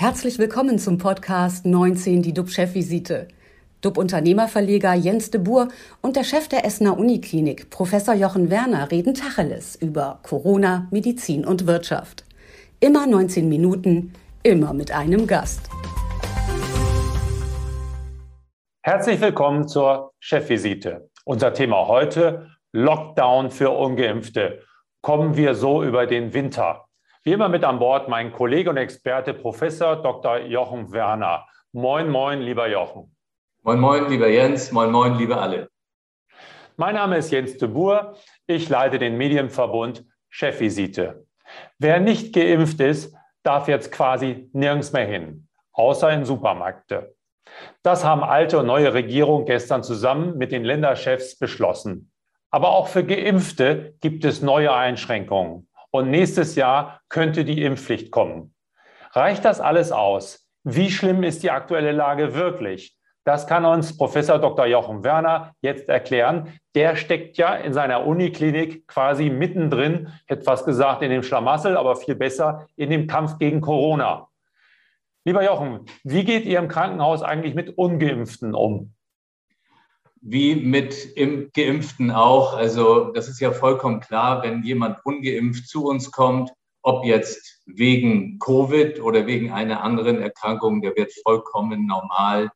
Herzlich willkommen zum Podcast 19, die DUB-Chefvisite. DUB-Unternehmerverleger Jens de Boer und der Chef der Essener Uniklinik, Professor Jochen Werner, reden Tacheles über Corona, Medizin und Wirtschaft. Immer 19 Minuten, immer mit einem Gast. Herzlich willkommen zur Chefvisite. Unser Thema heute Lockdown für ungeimpfte. Kommen wir so über den Winter? Wie immer mit an Bord mein Kollege und Experte Professor Dr. Jochen Werner. Moin, moin, lieber Jochen. Moin, moin, lieber Jens. Moin, moin, liebe alle. Mein Name ist Jens de Boer. Ich leite den Medienverbund Chefvisite. Wer nicht geimpft ist, darf jetzt quasi nirgends mehr hin, außer in Supermärkte. Das haben alte und neue Regierungen gestern zusammen mit den Länderchefs beschlossen. Aber auch für Geimpfte gibt es neue Einschränkungen. Und nächstes Jahr könnte die Impfpflicht kommen. Reicht das alles aus? Wie schlimm ist die aktuelle Lage wirklich? Das kann uns Professor Dr. Jochen Werner jetzt erklären. Der steckt ja in seiner Uniklinik quasi mittendrin, etwas gesagt in dem Schlamassel, aber viel besser in dem Kampf gegen Corona. Lieber Jochen, wie geht ihr im Krankenhaus eigentlich mit ungeimpften um? Wie mit im Geimpften auch. Also das ist ja vollkommen klar, wenn jemand ungeimpft zu uns kommt, ob jetzt wegen Covid oder wegen einer anderen Erkrankung, der wird vollkommen normal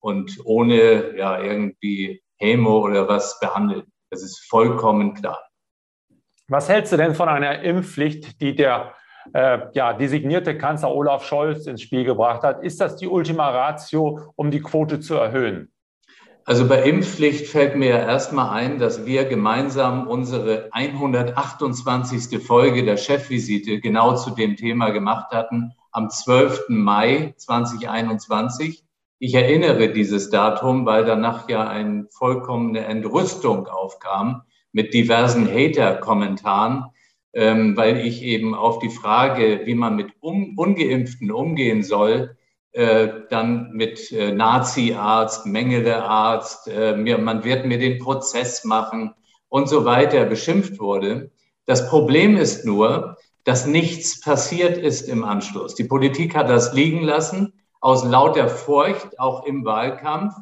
und ohne ja irgendwie Hämo oder was behandelt. Das ist vollkommen klar. Was hältst du denn von einer Impfpflicht, die der äh, ja, designierte Kanzler Olaf Scholz ins Spiel gebracht hat? Ist das die Ultima Ratio, um die Quote zu erhöhen? Also bei Impfpflicht fällt mir ja erstmal ein, dass wir gemeinsam unsere 128. Folge der Chefvisite genau zu dem Thema gemacht hatten am 12. Mai 2021. Ich erinnere dieses Datum, weil danach ja eine vollkommene Entrüstung aufkam mit diversen Hater-Kommentaren, ähm, weil ich eben auf die Frage, wie man mit un Ungeimpften umgehen soll, dann mit äh, Nazi-Arzt, Mengele-Arzt, äh, man wird mir den Prozess machen und so weiter beschimpft wurde. Das Problem ist nur, dass nichts passiert ist im Anschluss. Die Politik hat das liegen lassen, aus lauter Furcht, auch im Wahlkampf,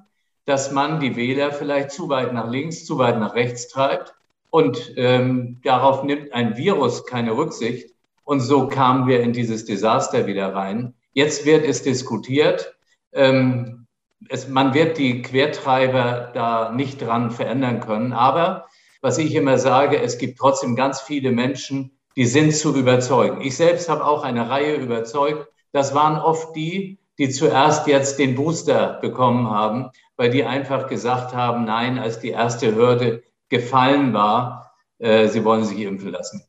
dass man die Wähler vielleicht zu weit nach links, zu weit nach rechts treibt. Und ähm, darauf nimmt ein Virus keine Rücksicht. Und so kamen wir in dieses Desaster wieder rein. Jetzt wird es diskutiert. Ähm, es, man wird die Quertreiber da nicht dran verändern können. Aber was ich immer sage, es gibt trotzdem ganz viele Menschen, die sind zu überzeugen. Ich selbst habe auch eine Reihe überzeugt. Das waren oft die, die zuerst jetzt den Booster bekommen haben, weil die einfach gesagt haben, nein, als die erste Hürde gefallen war, äh, sie wollen sich impfen lassen.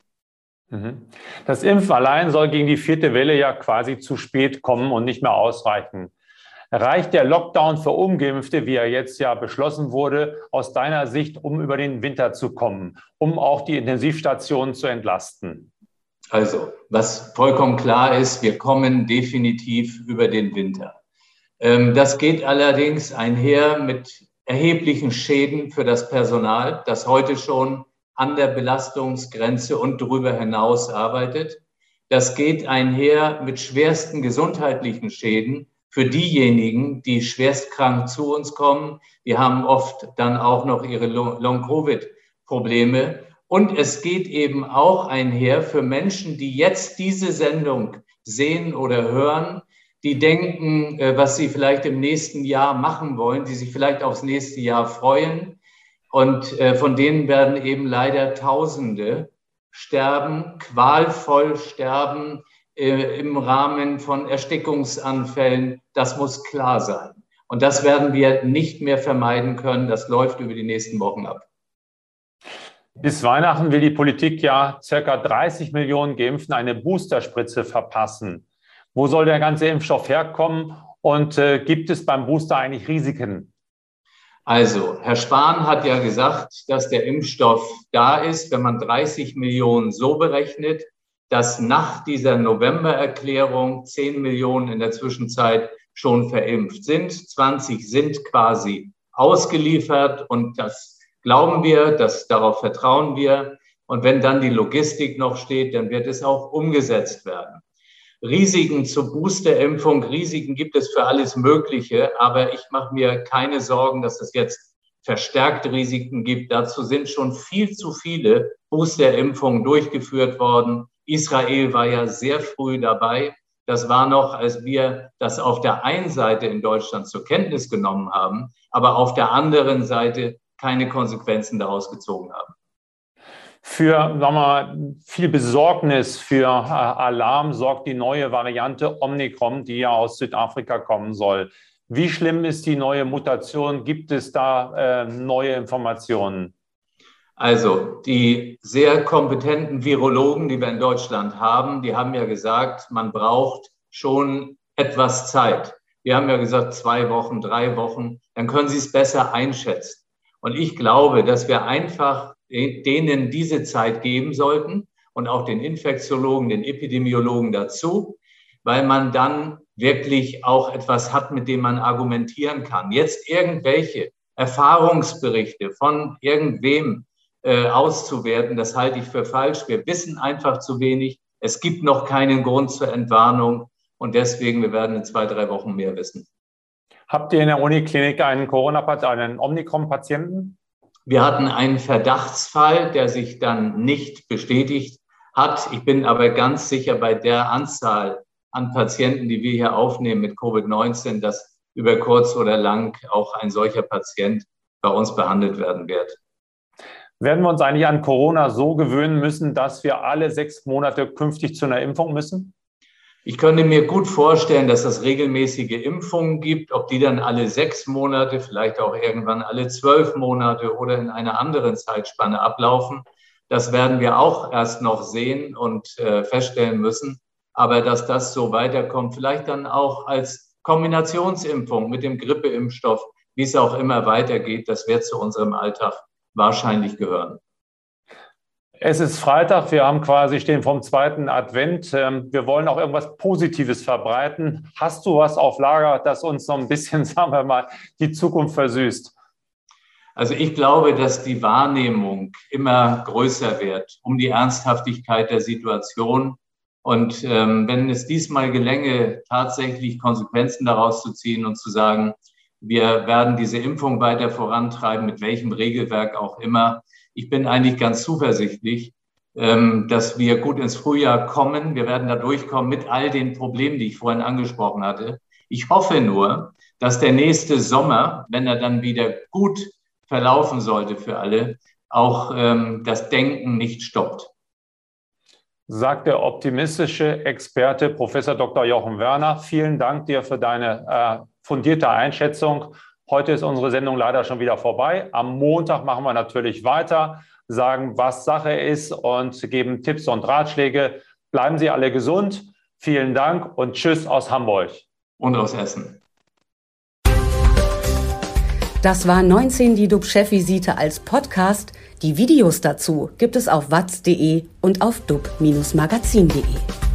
Mhm. Das Impfen allein soll gegen die vierte Welle ja quasi zu spät kommen und nicht mehr ausreichen. Reicht der Lockdown für Ungeimpfte, wie er jetzt ja beschlossen wurde, aus deiner Sicht, um über den Winter zu kommen, um auch die Intensivstationen zu entlasten? Also, was vollkommen klar ist, wir kommen definitiv über den Winter. Ähm, das geht allerdings einher mit erheblichen Schäden für das Personal, das heute schon an der Belastungsgrenze und darüber hinaus arbeitet. Das geht einher mit schwersten gesundheitlichen Schäden für diejenigen, die schwerstkrank zu uns kommen. Die haben oft dann auch noch ihre Long-Covid-Probleme. Und es geht eben auch einher für Menschen, die jetzt diese Sendung sehen oder hören, die denken, äh, was sie vielleicht im nächsten Jahr machen wollen, die sich vielleicht aufs nächste Jahr freuen, und äh, von denen werden eben leider Tausende sterben, qualvoll sterben äh, im Rahmen von Erstickungsanfällen. Das muss klar sein. Und das werden wir nicht mehr vermeiden können. Das läuft über die nächsten Wochen ab. Bis Weihnachten will die Politik ja circa 30 Millionen Geimpften eine Boosterspritze verpassen. Wo soll der ganze Impfstoff herkommen? Und äh, gibt es beim Booster eigentlich Risiken? Also, Herr Spahn hat ja gesagt, dass der Impfstoff da ist, wenn man 30 Millionen so berechnet, dass nach dieser Novembererklärung 10 Millionen in der Zwischenzeit schon verimpft sind. 20 sind quasi ausgeliefert und das glauben wir, das, darauf vertrauen wir. Und wenn dann die Logistik noch steht, dann wird es auch umgesetzt werden. Risiken zur Boosterimpfung, Risiken gibt es für alles Mögliche, aber ich mache mir keine Sorgen, dass es jetzt verstärkte Risiken gibt. Dazu sind schon viel zu viele Boosterimpfungen durchgeführt worden. Israel war ja sehr früh dabei. Das war noch, als wir das auf der einen Seite in Deutschland zur Kenntnis genommen haben, aber auf der anderen Seite keine Konsequenzen daraus gezogen haben. Für sagen wir, viel Besorgnis, für äh, Alarm sorgt die neue Variante Omnicron, die ja aus Südafrika kommen soll. Wie schlimm ist die neue Mutation? Gibt es da äh, neue Informationen? Also die sehr kompetenten Virologen, die wir in Deutschland haben, die haben ja gesagt, man braucht schon etwas Zeit. Wir haben ja gesagt, zwei Wochen, drei Wochen, dann können Sie es besser einschätzen. Und ich glaube, dass wir einfach denen diese Zeit geben sollten und auch den Infektiologen, den Epidemiologen dazu, weil man dann wirklich auch etwas hat, mit dem man argumentieren kann. Jetzt irgendwelche Erfahrungsberichte von irgendwem äh, auszuwerten, das halte ich für falsch. Wir wissen einfach zu wenig. Es gibt noch keinen Grund zur Entwarnung und deswegen, wir werden in zwei, drei Wochen mehr wissen. Habt ihr in der Uniklinik einen Corona-Patienten, einen Omikron-Patienten? Wir hatten einen Verdachtsfall, der sich dann nicht bestätigt hat. Ich bin aber ganz sicher bei der Anzahl an Patienten, die wir hier aufnehmen mit Covid-19, dass über kurz oder lang auch ein solcher Patient bei uns behandelt werden wird. Werden wir uns eigentlich an Corona so gewöhnen müssen, dass wir alle sechs Monate künftig zu einer Impfung müssen? Ich könnte mir gut vorstellen, dass es regelmäßige Impfungen gibt, ob die dann alle sechs Monate, vielleicht auch irgendwann alle zwölf Monate oder in einer anderen Zeitspanne ablaufen. Das werden wir auch erst noch sehen und äh, feststellen müssen. Aber dass das so weiterkommt, vielleicht dann auch als Kombinationsimpfung mit dem Grippeimpfstoff, wie es auch immer weitergeht, das wird zu unserem Alltag wahrscheinlich gehören. Es ist Freitag, wir haben quasi stehen vom zweiten Advent. Ähm, wir wollen auch irgendwas Positives verbreiten. Hast du was auf Lager, das uns noch ein bisschen, sagen wir mal, die Zukunft versüßt? Also ich glaube, dass die Wahrnehmung immer größer wird um die Ernsthaftigkeit der Situation. Und ähm, wenn es diesmal gelänge, tatsächlich Konsequenzen daraus zu ziehen und zu sagen, wir werden diese Impfung weiter vorantreiben, mit welchem Regelwerk auch immer, ich bin eigentlich ganz zuversichtlich, ähm, dass wir gut ins Frühjahr kommen. Wir werden da durchkommen mit all den Problemen, die ich vorhin angesprochen hatte. Ich hoffe nur, dass der nächste Sommer, wenn er dann wieder gut verlaufen sollte für alle, auch ähm, das Denken nicht stoppt. Sagt der optimistische Experte Professor Dr. Jochen Werner. Vielen Dank dir für deine äh, fundierte Einschätzung. Heute ist unsere Sendung leider schon wieder vorbei. Am Montag machen wir natürlich weiter, sagen, was Sache ist und geben Tipps und Ratschläge. Bleiben Sie alle gesund. Vielen Dank und Tschüss aus Hamburg. Und aus Essen. Das war 19 die DUB-Chefvisite als Podcast. Die Videos dazu gibt es auf watz.de und auf dub-magazin.de.